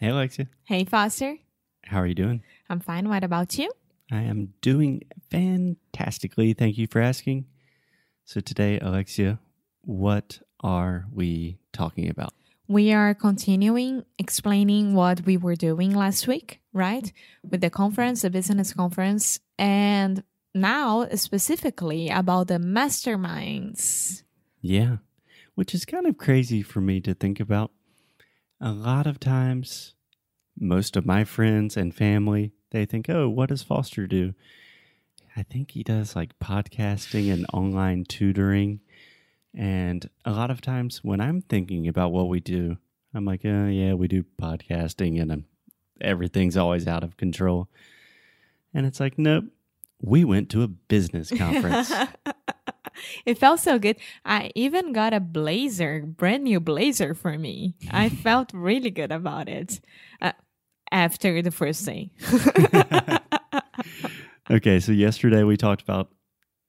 Hey, Alexia. Hey, Foster. How are you doing? I'm fine. What about you? I am doing fantastically. Thank you for asking. So, today, Alexia, what are we talking about? We are continuing explaining what we were doing last week, right? With the conference, the business conference, and now specifically about the masterminds. Yeah, which is kind of crazy for me to think about. A lot of times, most of my friends and family, they think, oh, what does Foster do? I think he does like podcasting and online tutoring. And a lot of times when I'm thinking about what we do, I'm like, oh, yeah, we do podcasting and um, everything's always out of control. And it's like, nope, we went to a business conference. it felt so good. I even got a blazer, brand new blazer for me. I felt really good about it uh, after the first day. okay, so yesterday we talked about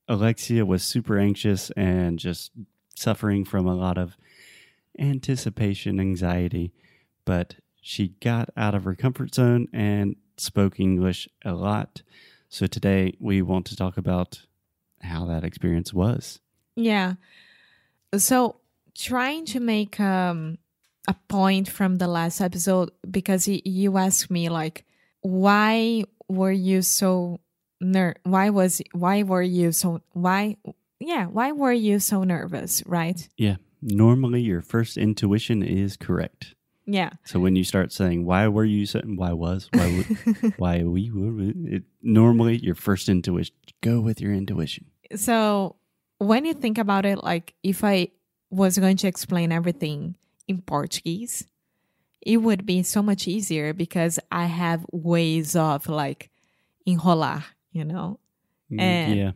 Alexia was super anxious and just suffering from a lot of anticipation anxiety, but she got out of her comfort zone and spoke English a lot. So today we want to talk about how that experience was. Yeah. So trying to make um, a point from the last episode because you asked me like why were you so ner why was why were you so why yeah why were you so nervous right Yeah. Normally your first intuition is correct. yeah So when you start saying why were you saying why was why why we were it, normally your first intuition go with your intuition. So when you think about it like if i was going to explain everything in portuguese it would be so much easier because i have ways of like enrolar you know Mm, And- yeah.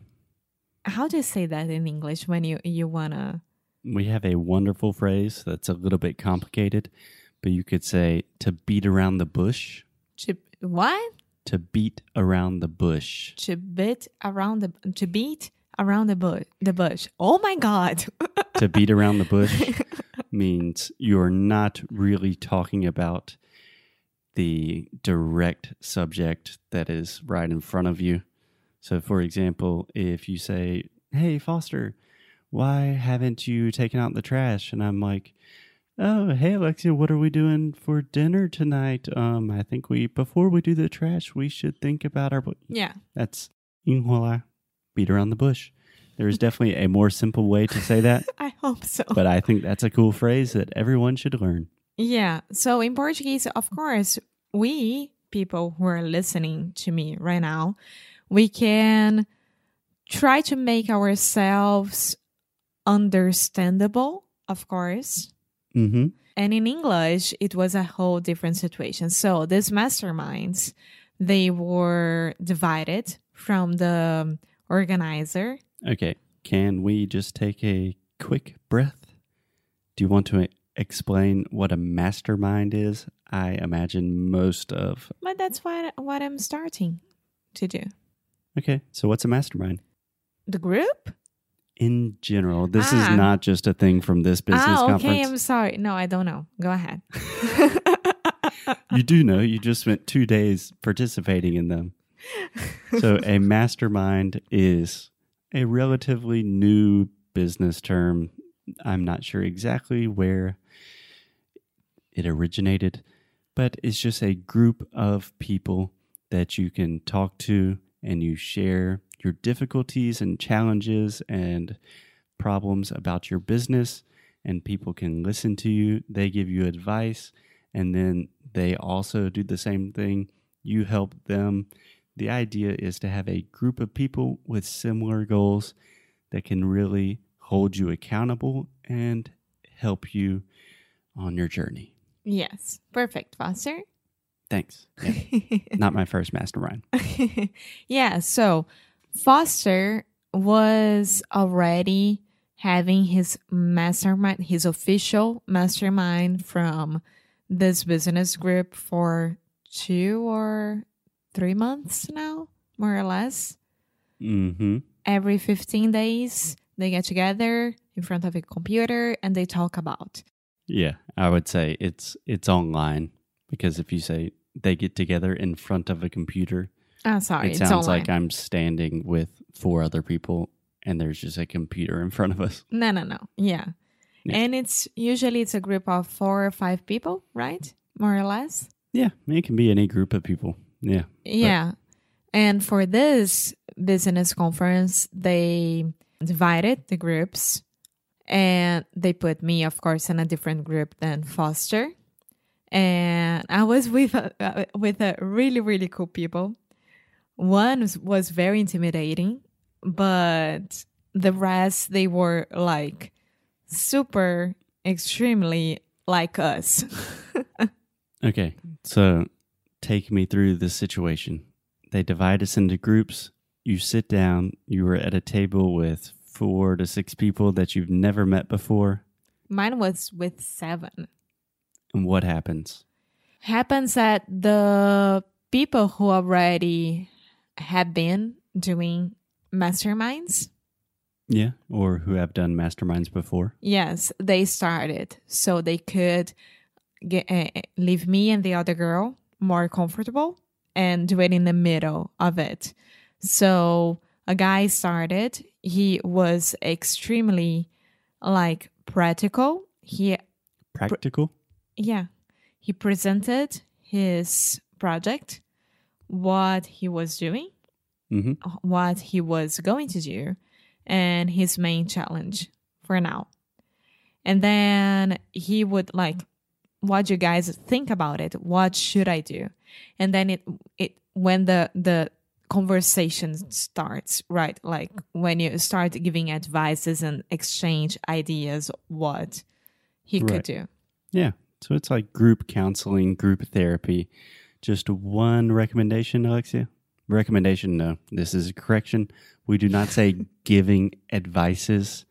how do you say that in english when you you wanna We have a wonderful phrase that's a little bit complicated, but you could say to beat around the bush, to what to beat around the bush. to beat around the to beat around the bush the bush oh my god to beat around the bush means you're not really talking about the direct subject that is right in front of you. So, for example, if you say, Hey, Foster, why haven't you taken out the trash? And I'm like, Oh, hey, Alexia, what are we doing for dinner tonight? Um, I think we, before we do the trash, we should think about our. bu-" yeah That's inhola, beat around the bush. There is definitely a more simple way to say that i hope so but I think that's a cool phrase that everyone should learn. Yeah. So in Portuguese, of course, we people who are listening to me right now, we can try to make ourselves understandable, of course. Mm-hmm. And in English, it was a whole different situation. So these masterminds, they were divided from the organizer. Okay, can we just take a quick breath? Do you want to explain what a mastermind is? I imagine most of. But that's what what I'm starting to do. Okay, so what's a mastermind? The group? In general, this Ah. is not just a thing from this business ah, okay. conference. I'm sorry. No, I don't know. Go ahead. you do know you just spent two days participating in them. So, a mastermind is a relatively new business term. I'm not sure exactly where it originated, but it's just a group of people that you can talk to and you share your difficulties and challenges and problems about your business, and people can listen to you. They give you advice, and then they also do the same thing. You help them. The idea is to have a group of people with similar goals that can really hold you accountable and help you on your journey. yes. Perfect, Foster. Thanks. Yeah, not my first mastermind. yeah. So Foster was already having his mastermind, his official mastermind from this business group for two or three months now, more or less. Mm-hmm. Every 15 days, they get together in front of a computer and they talk about. Yeah, I would say it's it's online because if you say they get together in front of a computer, Ah, sorry, it sounds like I'm standing with four other people and there's just a computer in front of us. no, no, no. Yeah. Yeah. and it's usually it's a group of four or five people, right? More or less. Yeah, it can be any group of people. Yeah. Yeah. And for this business conference, they divided the groups and they put me, of course, in a different group than Foster. And I was with a, uh, with a really, really cool people. One was, was very intimidating, but the rest, they were like super, extremely like us. Okay. So take me through the situation. They divide us into groups. You sit down. You were at a table with four to six people that you've never met before. Mine was with seven. And what happens? happens that the people who already have been doing masterminds Yeah. Or who have done masterminds before. yes they started so they could get uh, leave me and the other girl more comfortable and do it in the middle of it. So a guy started. He was extremely like practical. He Practical. yeah. He presented his project what he was doing hmm what he was going to do and his main challenge for now. And then he would like what do you guys think about it what should i do and then it it when the the conversation starts right like when you start giving advices and exchange ideas what he Right. could do Yeah. So it's like group counseling, group therapy. Just one recommendation, Alexia? Recommendation? No. This is a correction. We do not say giving advices.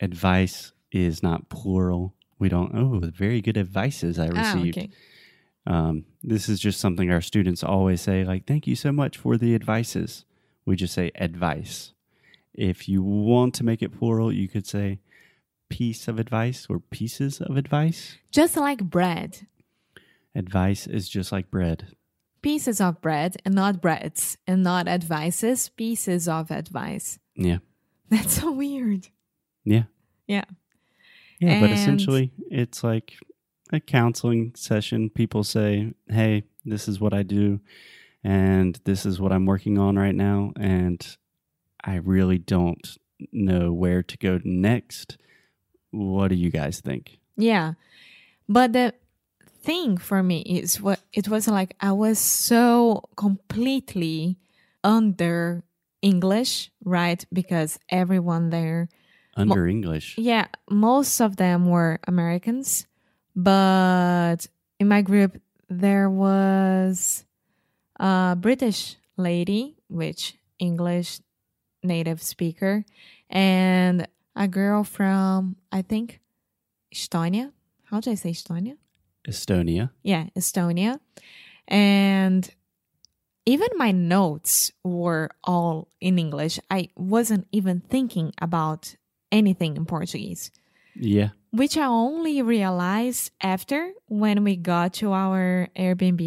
Advice is not plural. We don't, oh, very good advices I ah, received. okay Um, this is just something our students always say, like, thank you so much for the advices. We just say advice. If you want to make it plural, you could say piece of advice or pieces of advice. just like bread Advice is just like bread. pieces of bread and not breads and not advices, pieces of advice. Yeah. That's so weird. Yeah. Yeah. Yeah. But essentially, it's like a counseling session. People say, hey, this is what I do, and this is what I'm working on right now. And I really don't know where to go next. What do you guys think? Yeah. But the thing for me is what it was like I was so completely under English, right? Because everyone there Under English. Yeah, most of them were Americans, but in my group there was a British lady, which English native speaker, and a girl from I think Estonia. How do I say Estonia? Estonia. Yeah, Estonia. And even my notes were all in English. I wasn't even thinking about anything in Portuguese Yeah. which I only realized after when we got to our Airbnb.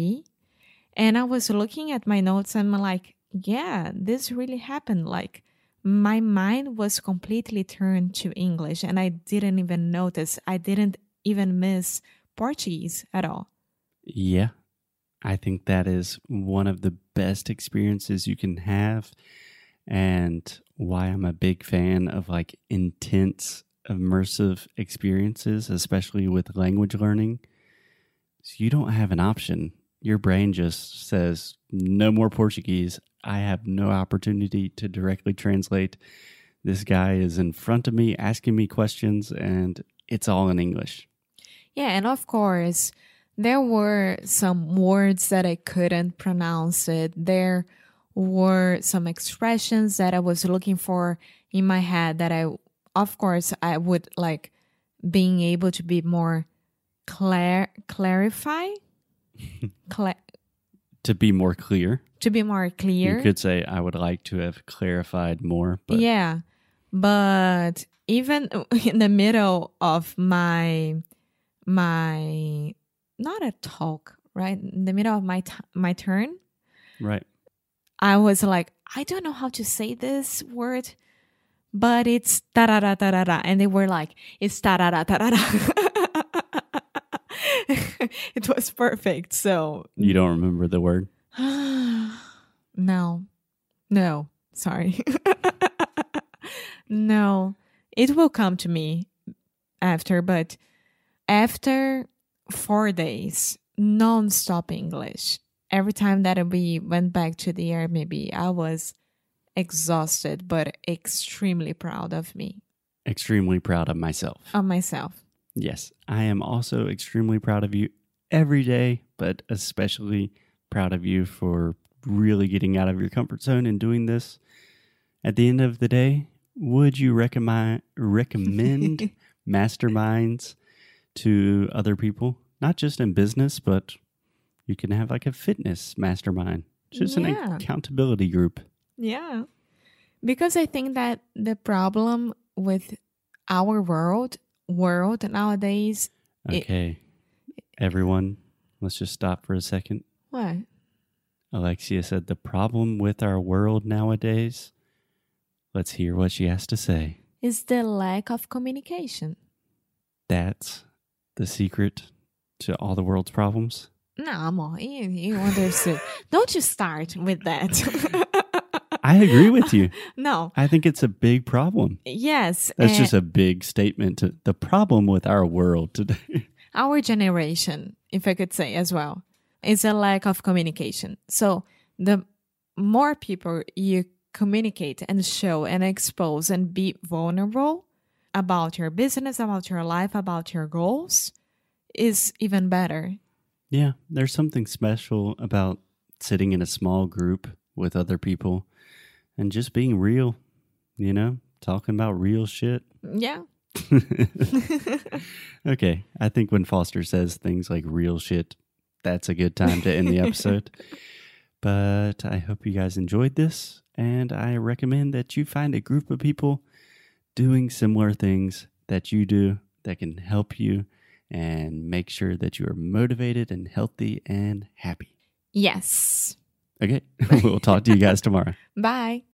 And I was looking at my notes and I'm like, yeah, this really happened. Like, my mind was completely turned to English and I didn't even notice. I didn't even miss Portuguese at all. Yeah. I think that is one of the best experiences you can have and why I'm a big fan of like intense immersive experiences, especially with language learning. So you don't have an option. Your brain just says, no more Portuguese. I have no opportunity to directly translate. This guy is in front of me asking me questions, and it's all in English. Yeah, and of course, there were some words that I couldn't pronounce it. There were some expressions that I was looking for in my head that I of course I would like being able to be more clar clarify Cla- To be more clear, to be more clear. you could say, I would like to have clarified more, but yeah. But even in the middle of my my not a talk, right? In the middle of my t- my turn, Right. I was like, I don't know how to say this word, but it's da da da da da da. And they were like, it's da da da da da da. It was perfect. So, You don't remember the word? no, no, sorry. no, it will come to me after, but after four days, non stop English, every time that we went back to the Airbnb, I was exhausted, but extremely proud of me, Extremely proud of myself. of myself. Yes, I am also extremely proud of you every day, but especially proud of you for really getting out of your comfort zone and doing this. At the end of the day, would you recommend recommend masterminds to other people? Not just in business, but you can have like a fitness mastermind, just an accountability group. Yeah. Because I think that the problem with our world world nowadays It- Okay, everyone, let's just stop for a second. what? Alexia said, The problem with our world nowadays. Let's hear what she has to say. Is the lack of communication. That's the secret to all the world's problems. No, you, you understood. Don't you start with that. I agree with you. no. I think it's a big problem. Yes. That's and just a big statement to the problem with our world today. our generation, if I could say as well, is a lack of communication. So the more people you communicate and show and expose and be vulnerable about your business, about your life, about your goals, is even better. Yeah, there's something special about sitting in a small group with other people and just being real, you know, talking about real shit. Yeah. okay, I think when Foster says things like real shit, that's a good time to end the episode. but I hope you guys enjoyed this, and I recommend that you find a group of people doing similar things that you do that can help you and make sure that you are motivated and healthy and happy. Yes. Okay, we'll talk to you guys tomorrow. Bye.